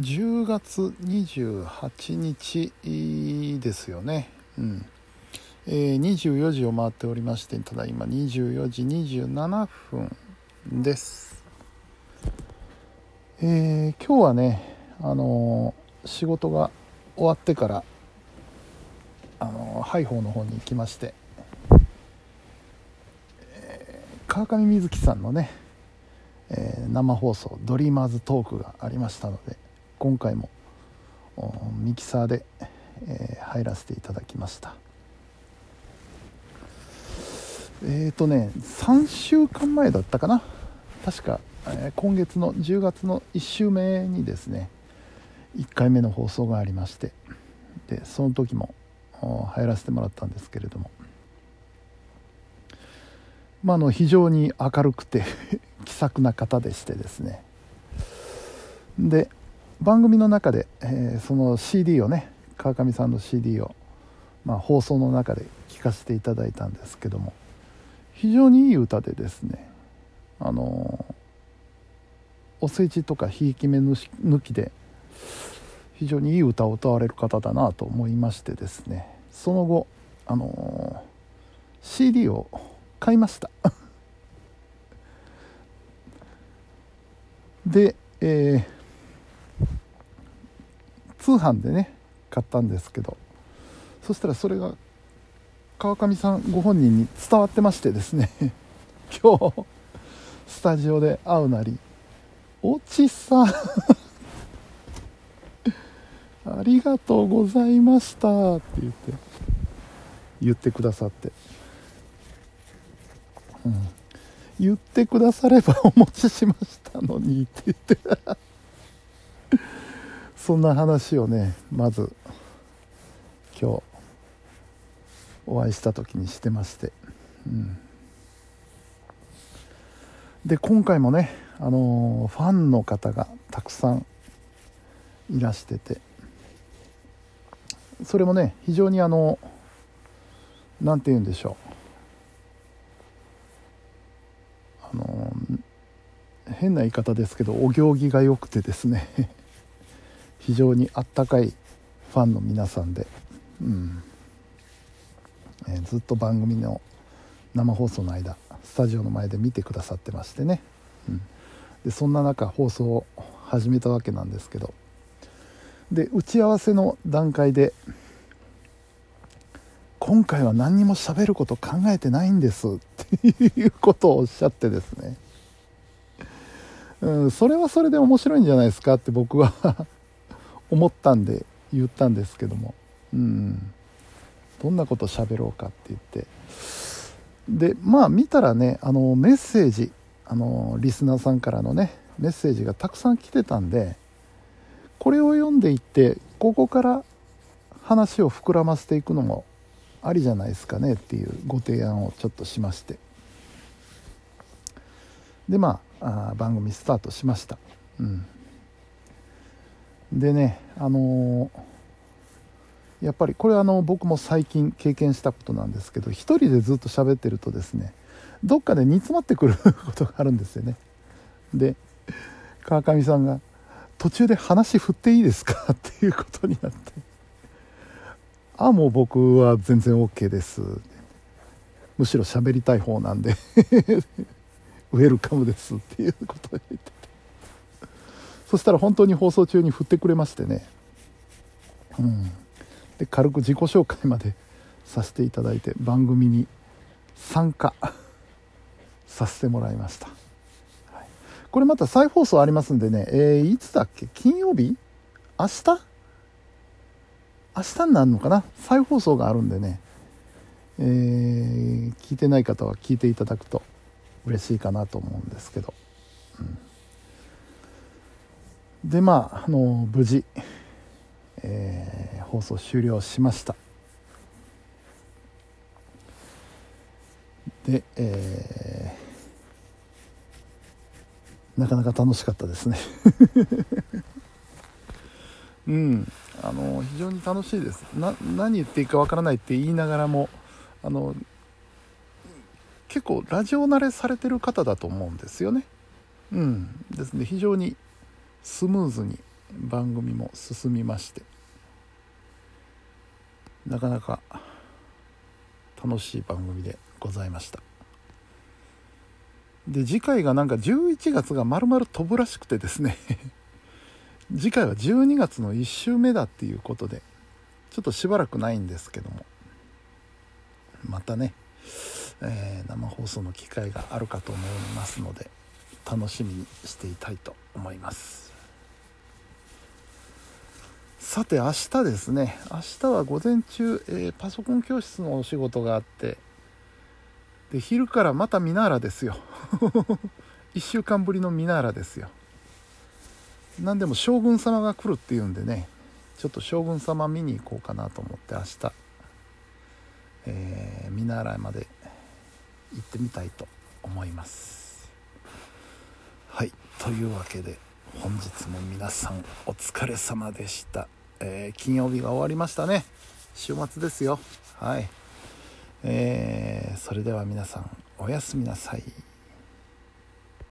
10月28日ですよね、うん。えー、24時を回っておりましてただいま24時27分です。えー、今日はねあのー、仕事が終わってからあの、ハイホーの方に行きまして、えー、川上瑞希さんのね、え生放送「ドリーマーズトーク」がありましたので今回もミキサーで、えー、入らせていただきました。えっ、ー、とね3週間前だったかな。確か、えー、今月の10月の1週目にですね1回目の放送がありましてでその時も入らせてもらったんですけれども。まあ、の非常に明るくて 気さくな方でしてですね。で番組の中で、えー、その CD をね川上さんの CD を、まあ、放送の中で聴かせていただいたんですけども非常にいい歌でですねあのお世辞とかひいき目抜きで非常にいい歌を歌われる方だなと思いましてですねその後あの CD を買いました。で、えー通販でね買ったんですけどそしたらそれが川上さんご本人に伝わってましてですね 今日スタジオで会うなり「おちさん ありがとうございました」って言って言ってくださって、うん、言ってくださればお持ちしましたのにって言って。そんな話をねまず今日お会いした時にしてまして、うん、で今回もね、あのー、ファンの方がたくさんいらしてて。それもね非常にあの何て言うんでしょう。あの、変な言い方ですけどお行儀が良くてですね。非常にあったかいファンの皆さんで、うん。えー、ずっと番組の生放送の間スタジオの前で見てくださってましてね、うん、でそんな中放送を始めたわけなんですけど。で打ち合わせの段階で「今回は何にも喋ること考えてないんです」っていうことをおっしゃってですね。うん、それはそれで面白いんじゃないですかって僕は思ったんで言ったんですけども。うん。どんなこと喋ろうかって言って。でまあ見たらねあのメッセージあのリスナーさんからのねメッセージがたくさん来てたんでこれを読んでいってここから話を膨らませていくのもありじゃないですかねっていうご提案をちょっとしまして。でまああ番組スタートしました、うん、でねあのー、やっぱりこれあの僕も最近経験したことなんですけど一人でずっと喋ってるとですねどっかで煮詰まってくる ことがあるんですよね。で川上さんが「途中で話振っていいですか 」っていうことになって「あもう僕は全然 OK です」むしろ喋りたい方なんで ウェルカムですっていうことを言って。そしたら本当に放送中に振ってくれましてね、うん、で軽く自己紹介までさせていただいて番組に参加 させてもらいました、はい、これまた再放送ありますんでね、えー、いつだっけ？金曜日？明日？明日になるのかな？再放送があるんでね、えー、聞いてない方は聞いていただくと嬉しいかなと思うんですけど、うんでまああの無事、えー、放送終了しました。で、えー、なかなか楽しかったですね。うん。あの非常に楽しいです。な何言っていいかわからないって言いながらもあの結構ラジオ慣れされてる方だと思うんですよね。うん。ですね非常にスムーズに、番組も進みましてなかなか楽しい番組でございました。で次回がなんか11月がまるまる飛ぶらしくてですね 次回は12月の1週目だっていうことでちょっとしばらくないんですけどもまたね、えー、生放送の機会があるかと思いますので楽しみにしていたいと思います。さて明日ですね。明日は午前中、えー、パソコン教室のお仕事があってで昼からまたミナーラですよ。1週間ぶりのミナーラですよ。何でも将軍様が来るっていうんでねちょっと将軍様見に行こうかなと思って明日、えー、見習いまで行ってみたいと思います。はい。というわけで本日も皆さんお疲れ様でした、えー、金曜日が終わりましたね。週末ですよ。はい。えー、それでは皆さんおやすみなさい。